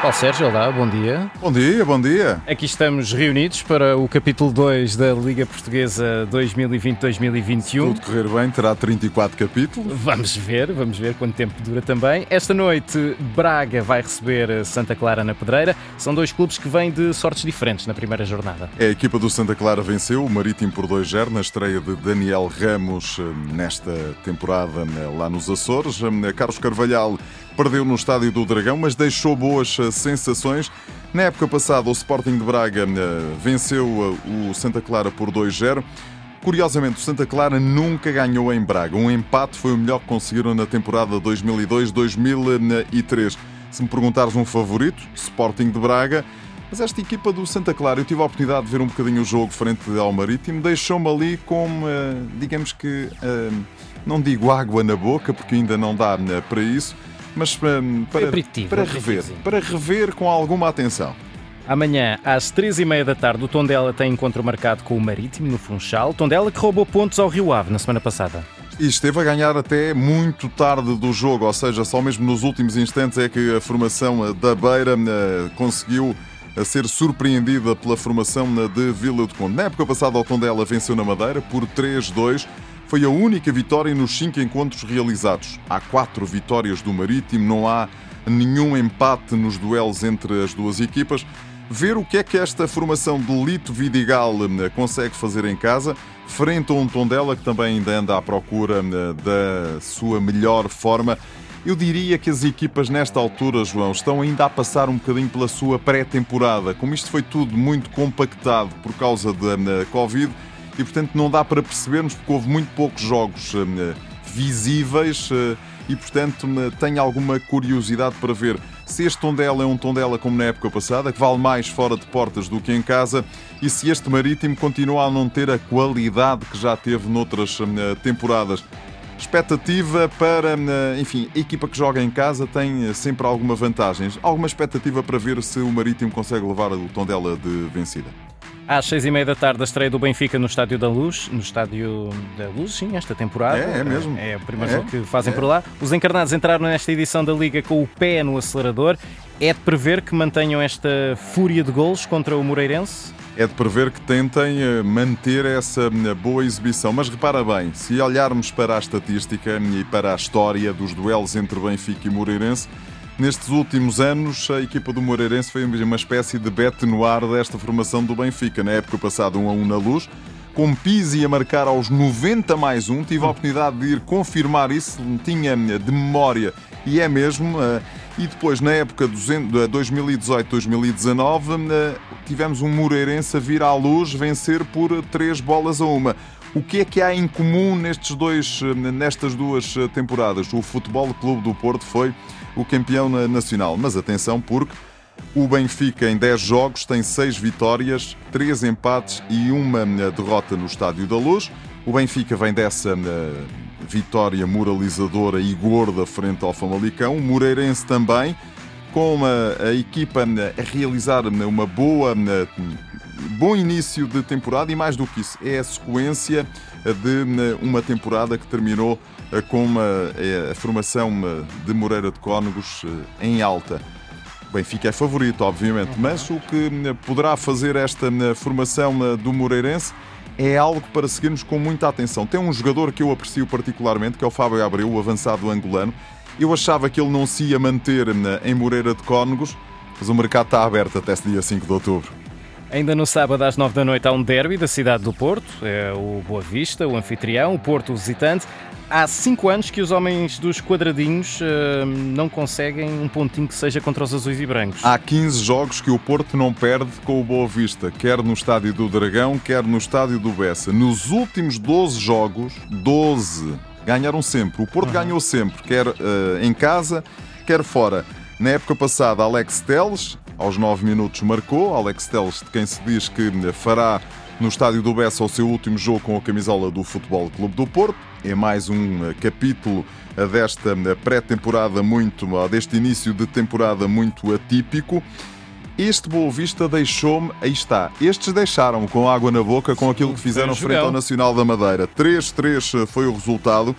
Paulo Sérgio, olá, bom dia. Bom dia, bom dia. Aqui estamos reunidos para o capítulo 2 da Liga Portuguesa 2020-2021. Tudo correr bem, terá 34 capítulos. Vamos ver, vamos ver quanto tempo dura também. Esta noite, Braga vai receber Santa Clara na Pedreira. São dois clubes que vêm de sortes diferentes na primeira jornada. A equipa do Santa Clara venceu o Marítimo por 2-0 na estreia de Daniel Ramos eh, nesta temporada eh, lá nos Açores. Eh, Carlos Carvalhal perdeu no Estádio do Dragão, mas deixou boas sensações. Na época passada, o Sporting de Braga venceu o Santa Clara por 2-0. Curiosamente, o Santa Clara nunca ganhou em Braga. Um empate foi o melhor que conseguiram na temporada 2002-2003. Se me perguntares um favorito, Sporting de Braga. Mas esta equipa do Santa Clara, eu tive a oportunidade de ver um bocadinho o jogo frente ao Marítimo, deixou-me ali com, digamos que, não digo água na boca, porque ainda não dá para isso, mas um, para, para rever, para rever com alguma atenção. Amanhã, às três e meia da tarde, o Tondela tem encontro marcado com o Marítimo, no Funchal. Tondela que roubou pontos ao Rio Ave na semana passada. E esteve a ganhar até muito tarde do jogo, ou seja, só mesmo nos últimos instantes é que a formação da Beira uh, conseguiu a ser surpreendida pela formação de Vila do Conde. Na época passada, o Tondela venceu na Madeira por 3-2 foi a única vitória nos cinco encontros realizados. Há quatro vitórias do Marítimo, não há nenhum empate nos duelos entre as duas equipas. Ver o que é que esta formação de Lito Vidigal eh, consegue fazer em casa, frente a um Tondela que também ainda anda à procura eh, da sua melhor forma. Eu diria que as equipas nesta altura, João, estão ainda a passar um bocadinho pela sua pré-temporada. Como isto foi tudo muito compactado por causa da eh, Covid, e, portanto, não dá para percebermos porque houve muito poucos jogos uh, visíveis uh, e, portanto, tenho alguma curiosidade para ver se este Tondela é um Tondela como na época passada, que vale mais fora de portas do que em casa, e se este Marítimo continua a não ter a qualidade que já teve noutras uh, temporadas. Expectativa para, enfim, a equipa que joga em casa tem sempre alguma vantagem. Alguma expectativa para ver se o Marítimo consegue levar o Tondela de vencida. Às seis e meia da tarde, a estreia do Benfica no Estádio da Luz, no Estádio da Luz, sim, esta temporada. É, é mesmo. É, é o primeiro é, jogo que fazem é. por lá. Os encarnados entraram nesta edição da Liga com o pé no acelerador. É de prever que mantenham esta fúria de golos contra o Moreirense? É de prever que tentem eh, manter essa eh, boa exibição. Mas repara bem, se olharmos para a estatística e para a história dos duelos entre Benfica e Moreirense, Nestes últimos anos, a equipa do Moreirense foi uma espécie de bete no ar desta formação do Benfica. Na época passada, 1 a 1 na luz, com Pizzi a marcar aos 90 mais 1. Tive a oportunidade de ir confirmar isso, tinha de memória e é mesmo. Eh, e depois, na época de 2018-2019, eh, tivemos um Moreirense a vir à luz vencer por 3 bolas a uma. O que é que há em comum nestes dois, eh, nestas duas temporadas? O Futebol Clube do Porto foi o campeão nacional. Mas atenção, porque o Benfica, em 10 jogos, tem 6 vitórias, 3 empates e uma eh, derrota no Estádio da Luz. O Benfica vem dessa uh, vitória moralizadora e gorda frente ao Famalicão. O Moreirense também, com a, a equipa a realizar uma boa bom início de temporada e mais do que isso, é a sequência de uma temporada que terminou eh, com uma, é, a formação eh, de Moreira de Cónegos eh, em alta. Benfica é favorito, obviamente, mas o que poderá fazer esta formação do Moreirense é algo para seguirmos com muita atenção. Tem um jogador que eu aprecio particularmente, que é o Fábio Abreu, o avançado angolano. Eu achava que ele não se ia manter em Moreira de Cónegos, mas o mercado está aberto até esse dia 5 de outubro. Ainda no sábado às 9 da noite há um derby da cidade do Porto, é o Boa Vista, o anfitrião, o Porto o visitante. Há cinco anos que os homens dos quadradinhos uh, não conseguem um pontinho que seja contra os azuis e brancos. Há 15 jogos que o Porto não perde com o Boa Vista, quer no estádio do Dragão, quer no estádio do Bessa. Nos últimos 12 jogos, 12 ganharam sempre. O Porto uhum. ganhou sempre, quer uh, em casa, quer fora. Na época passada, Alex Teles, aos 9 minutos, marcou. Alex Teles, de quem se diz que fará no estádio do Bessa o seu último jogo com a camisola do Futebol Clube do Porto é mais um eh, capítulo eh, desta eh, pré-temporada muito, deste início de temporada muito atípico. Este Boa Vista deixou-me, aí está, estes deixaram com água na boca com aquilo que fizeram frente ao Nacional da Madeira. 3-3 foi o resultado.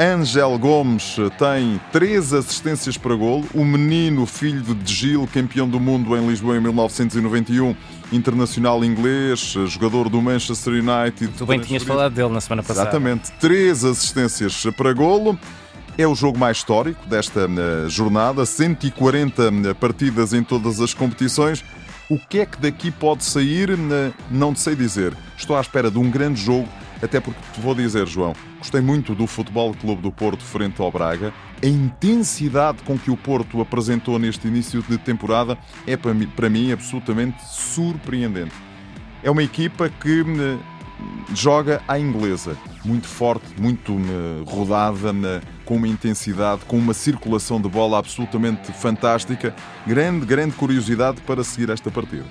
Angel Gomes tem três assistências para golo. O menino, filho de Gil, campeão do mundo em Lisboa em 1991, internacional inglês, jogador do Manchester United. Tu bem tinhas falado dele na semana passada. Exatamente. Três assistências para golo. É o jogo mais histórico desta eh, jornada, 140 eh, partidas em todas as competições. O que é que daqui pode sair? Eh, não sei dizer. Estou à espera de um grande jogo até porque te vou dizer, João, gostei muito do Futebol Clube do Porto frente ao Braga. A intensidade com que o Porto apresentou neste início de temporada é para mim, para mim absolutamente surpreendente. É uma equipa que eh, joga à inglesa, muito forte, muito eh, rodada, com uma intensidade, com uma circulação de bola absolutamente fantástica. Grande, grande curiosidade para seguir esta partida.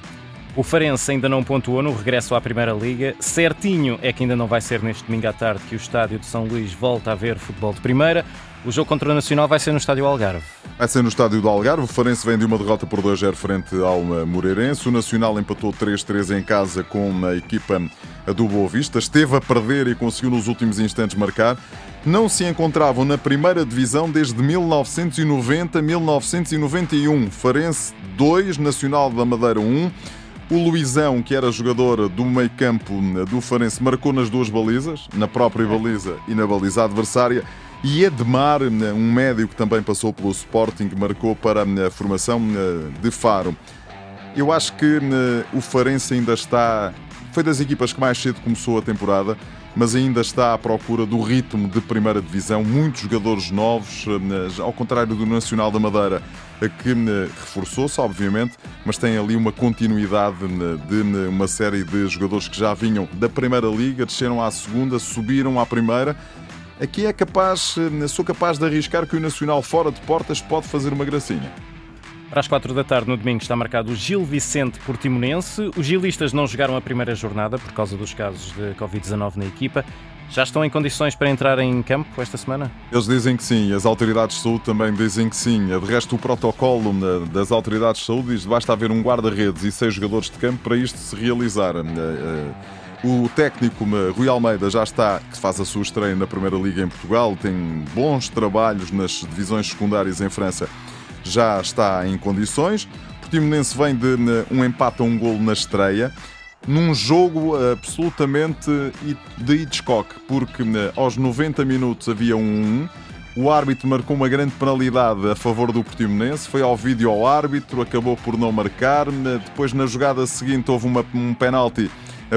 O Farense ainda não pontuou no regresso à Primeira Liga. Certinho é que ainda não vai ser neste domingo à tarde que o estádio de São Luís volta a ver futebol de primeira. O jogo contra o Nacional vai ser no estádio Algarve. Vai ser no estádio do Algarve. O Farense vem de uma derrota por 2-0 frente ao Moreirense. O Nacional empatou 3-3 em casa com a equipa do Boa Vista. Esteve a perder e conseguiu nos últimos instantes marcar. Não se encontravam na primeira divisão desde 1990-1991. Farense 2, Nacional da Madeira 1. O Luizão, que era jogador do meio campo do Farense, marcou nas duas balizas, na própria baliza e na baliza adversária. E Edmar, um médio que também passou pelo Sporting, marcou para a formação de Faro. Eu acho que o Farense ainda está. Foi das equipas que mais cedo começou a temporada mas ainda está à procura do ritmo de primeira divisão. Muitos jogadores novos, eh, ao contrário do Nacional da Madeira, que eh, reforçou-se, obviamente, mas tem ali uma continuidade de uma série de jogadores que já vinham da Primeira Liga, desceram à segunda, subiram à Primeira. Aqui é capaz, eh, sou capaz de arriscar que o Nacional fora de portas pode fazer uma gracinha. Para as quatro da tarde no domingo está marcado o Gil Vicente Portimonense. Os gilistas não jogaram a primeira jornada por causa dos casos de Covid-19 na equipa. Já estão em condições para entrar em campo esta semana? Eles dizem que sim, as autoridades de saúde também dizem que sim. De resto, o protocolo das autoridades de saúde diz que basta haver um guarda-redes e seis jogadores de campo para isto se realizar. Eh, eh, o técnico Rui Almeida já está, que faz a sua estreia na Primeira Liga em Portugal, tem bons trabalhos nas divisões secundárias em França já está em condições. O Portimonense vem de um empate a um golo na estreia, num jogo absolutamente de Hitchcock, porque aos 90 minutos havia um 1. O árbitro marcou uma grande penalidade a favor do Portimonense, foi ao vídeo ao árbitro, acabou por não marcar. Depois, na jogada seguinte, houve uma, um penalti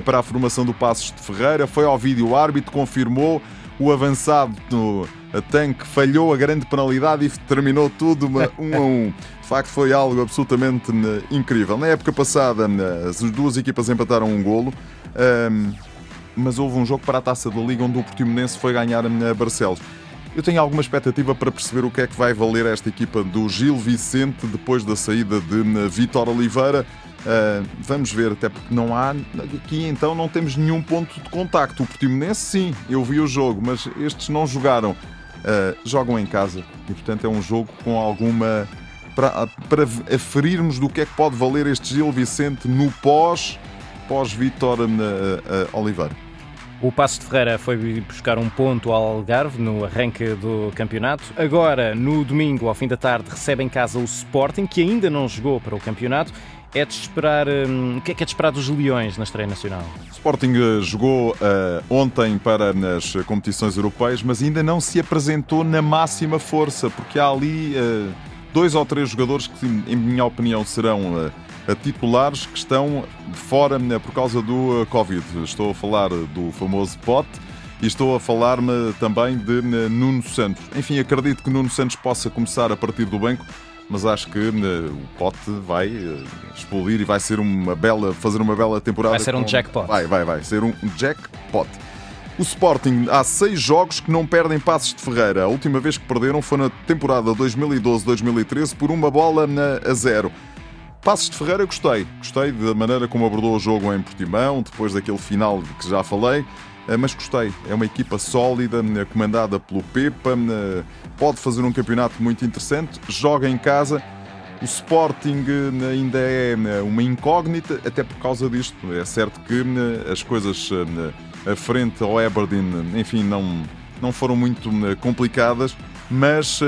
para a formação do Passos de Ferreira, foi ao vídeo o árbitro, confirmou o avançado no tanque falhou a grande penalidade e terminou tudo uma, um a um. De facto, foi algo absolutamente eh, incrível. Na época passada, eh, as duas equipas empataram um golo, mas houve um jogo para a taça da Liga onde o Portimonense foi ganhar a Barcelos. Eu tenho alguma expectativa para perceber o que é que vai valer esta equipa do Gil Vicente depois da saída de Vitor Oliveira. Uh, vamos ver, até porque não há. Aqui então não temos nenhum ponto de contacto. O Portimonense, sim, eu vi o jogo, mas estes não jogaram. Uh, jogam em casa e, portanto, é um jogo com alguma. Para, para aferirmos do que é que pode valer este Gil Vicente no pós, pós-Vitor uh, Oliveira. O Passo de Ferreira foi buscar um ponto ao Algarve no arranque do campeonato. Agora, no domingo, ao fim da tarde, recebe em casa o Sporting, que ainda não jogou para o campeonato é de esperar. Um, o que é que é de esperar dos Leões na estreia nacional? Sporting eh, jogou uh, ontem para nas competições europeias, mas ainda não se apresentou na máxima força, porque há ali uh, dois ou três jogadores que, em minha opinião, serão uh, titulares que estão fora por causa do Covid. Estou a falar do famoso Pote. E estou a falar-me também de Nuno Santos. Enfim, acredito que Nuno Santos possa começar a partir do banco, mas acho que uh, o pote vai uh, explodir e vai ser uma bela, fazer uma bela temporada. Vai ser um jackpot. Vai, vai, vai ser um jackpot. O Sporting há seis jogos que não perdem passos de Ferreira. A última vez que perderam foi na temporada 2012-2013 por uma bola a zero. Passos de Ferreira gostei. Gostei da maneira como abordou o jogo em Portimão, depois daquele final que já falei. Eh, mas gostei. É uma equipa sólida, eh, comandada pelo Pepa, eh, pode fazer um campeonato muito interessante, joga em casa. O Sporting ainda é uma incógnita, até por causa disto. É certo que as coisas à frente ao Aberdeen, enfim, não, não foram muito complicadas, mas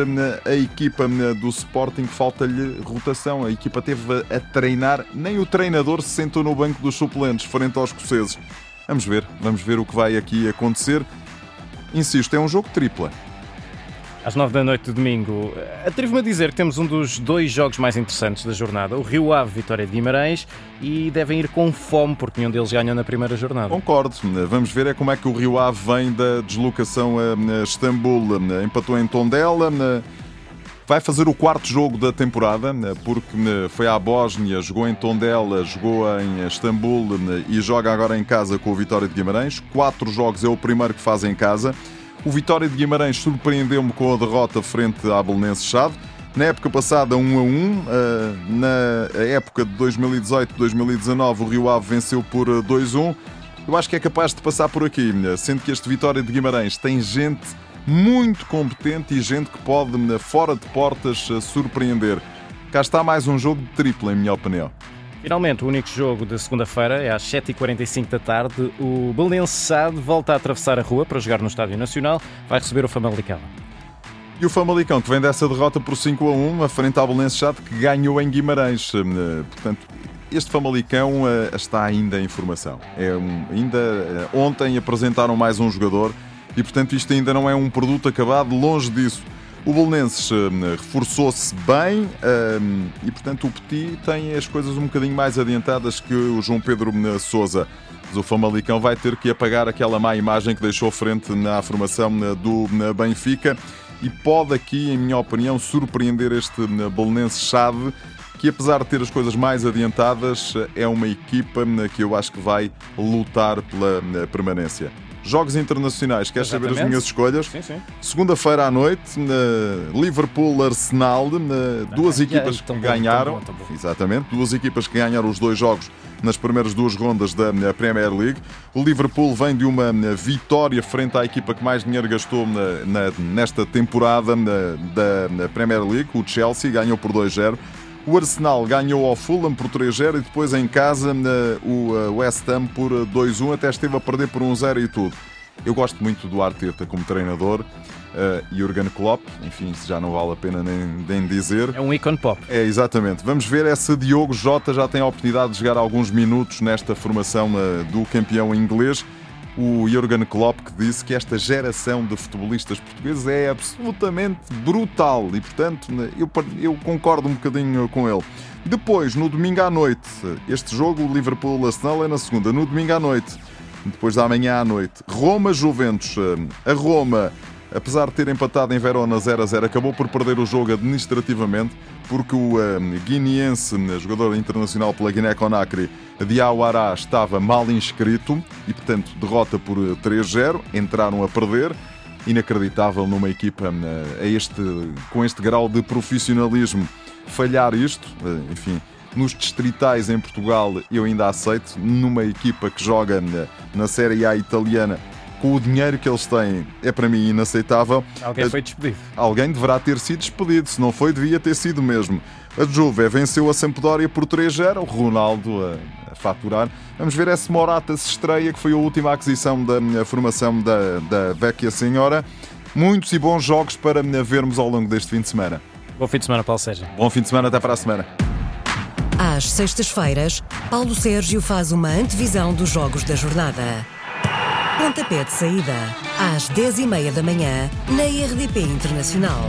a equipa do Sporting falta-lhe rotação. A equipa teve a treinar, nem o treinador se sentou no banco dos suplentes, frente aos escoceses. Vamos ver, vamos ver o que vai aqui acontecer. Insisto, é um jogo tripla às nove da noite de domingo. Atrevo-me a dizer que temos um dos dois jogos mais interessantes da jornada, o Rio Ave Vitória de Guimarães, e devem ir com fome, porque nenhum deles ganhou na primeira jornada. Concordo. Vamos ver é como é que o Rio Ave vem da deslocação a Istambul. Empatou em Tondela. Vai fazer o quarto jogo da temporada, porque foi à Bósnia, jogou em Tondela, jogou em Istambul e joga agora em casa com o Vitória de Guimarães. Quatro jogos é o primeiro que faz em casa. O Vitória de Guimarães surpreendeu-me com a derrota frente à Belenense Chade. Na época passada, 1 a 1. Eh, na época de 2018-2019, o Rio Ave venceu por 2 a 1. Eu acho que é capaz de passar por aqui, sendo que este Vitória de Guimarães tem gente muito competente e gente que pode, fora de portas, eh, surpreender. Cá está mais um jogo de triplo, em minha opinião. Finalmente, o único jogo de segunda-feira é às 7h45 da tarde. O Sade volta a atravessar a rua para jogar no Estádio Nacional. Vai receber o Famalicão. E o Famalicão, que vem dessa derrota por 5 a 1, a frente ao Sade, que ganhou em Guimarães. Eh, portanto, este Famalicão eh, está ainda em formação. É um, ainda eh, ontem apresentaram mais um jogador e, portanto, isto ainda não é um produto acabado, longe disso. O Bolonenses hum, reforçou-se bem hum, e, portanto, o Petit tem as coisas um bocadinho mais adiantadas que o João Pedro hum, Souza. Mas o Famalicão vai ter que apagar aquela má imagem que deixou frente na formação do Benfica e pode aqui, em minha opinião, surpreender este Bolonense Chave que apesar de ter as coisas mais adiantadas, é uma equipa que eu acho que vai lutar pela permanência. Jogos internacionais, queres saber as minhas escolhas? Sim, sim. Segunda-feira à noite, Liverpool-Arsenal, duas equipas que ganharam. Exatamente, duas equipas que ganharam os dois jogos nas primeiras duas rondas da Premier League. O Liverpool vem de uma vitória frente à equipa que mais dinheiro gastou nesta temporada da Premier League. O Chelsea ganhou por 2-0. O Arsenal ganhou ao Fulham por 3-0 e depois em casa o eh, West Ham por 2-1, eh, até esteve a perder por 1-0 e tudo. Eu gosto muito do Arteta como treinador. Uh, Jurgen Klopp, enfim, isso já não vale a pena nem, nem dizer. É um icon pop. É, exatamente. Vamos ver é se Diogo Jota já tem a oportunidade de jogar alguns minutos nesta formação uh, do campeão inglês o Jurgen Klopp que disse que esta geração de futebolistas portugueses é absolutamente brutal e, portanto, eu, eu concordo um bocadinho com ele. Depois, no domingo à noite, este jogo, o Liverpool-Arsenal, é na segunda. No domingo à noite, depois da manhã à noite, Roma-Juventus. A Roma apesar de ter empatado em Verona 0 a 0, acabou por perder o jogo administrativamente, porque o um, guineense, jogador internacional pela Guiné-Conakry, Diawara, estava mal inscrito e, portanto, derrota por 3-0, entraram a perder. Inacreditável numa equipa hum, a este, com este grau de profissionalismo falhar isto, eh, enfim, nos distritais em Portugal eu ainda aceito, numa equipa que joga na Série A italiana com o dinheiro que eles têm, é para mim inaceitável. Alguém foi despedido. Alguém deverá ter sido despedido. Se não foi, devia ter sido mesmo. A Juve venceu a Sampdoria por 3-0, o Ronaldo a, a, faturar. Vamos ver se Morata se estreia, que foi a última aquisição da formação da, da Vecchia Senhora. Muitos e bons jogos para vermos ao longo deste fim de semana. Bom fim de semana, Paulo Sérgio. Bom fim de semana, até para a semana. Às sextas-feiras, Paulo Sérgio faz uma antevisão dos jogos da jornada. Pontapé de saída, às 10h30 da manhã, na RDP Internacional.